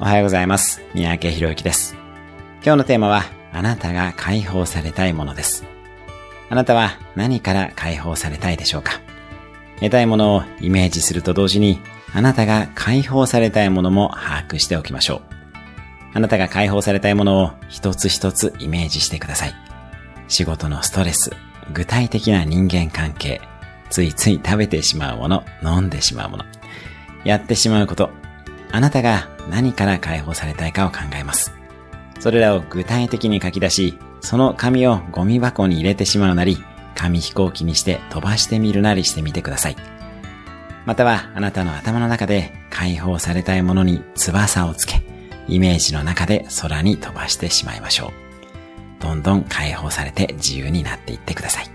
おはようございます。三宅博之です。今日のテーマは、あなたが解放されたいものです。あなたは何から解放されたいでしょうか？得たいものをイメージすると同時に、あなたが解放されたいものも把握しておきましょう。あなたが解放されたいものを一つ一つイメージしてください。仕事のストレス、具体的な人間関係、ついつい食べてしまうもの、飲んでしまうもの、やってしまうこと、あなたが何から解放されたいかを考えます。それらを具体的に書き出し、その紙をゴミ箱に入れてしまうなり、紙飛行機にして飛ばしてみるなりしてみてください。またはあなたの頭の中で解放されたいものに翼をつけ、イメージの中で空に飛ばしてしまいましょう。どんどん解放されて自由になっていってください。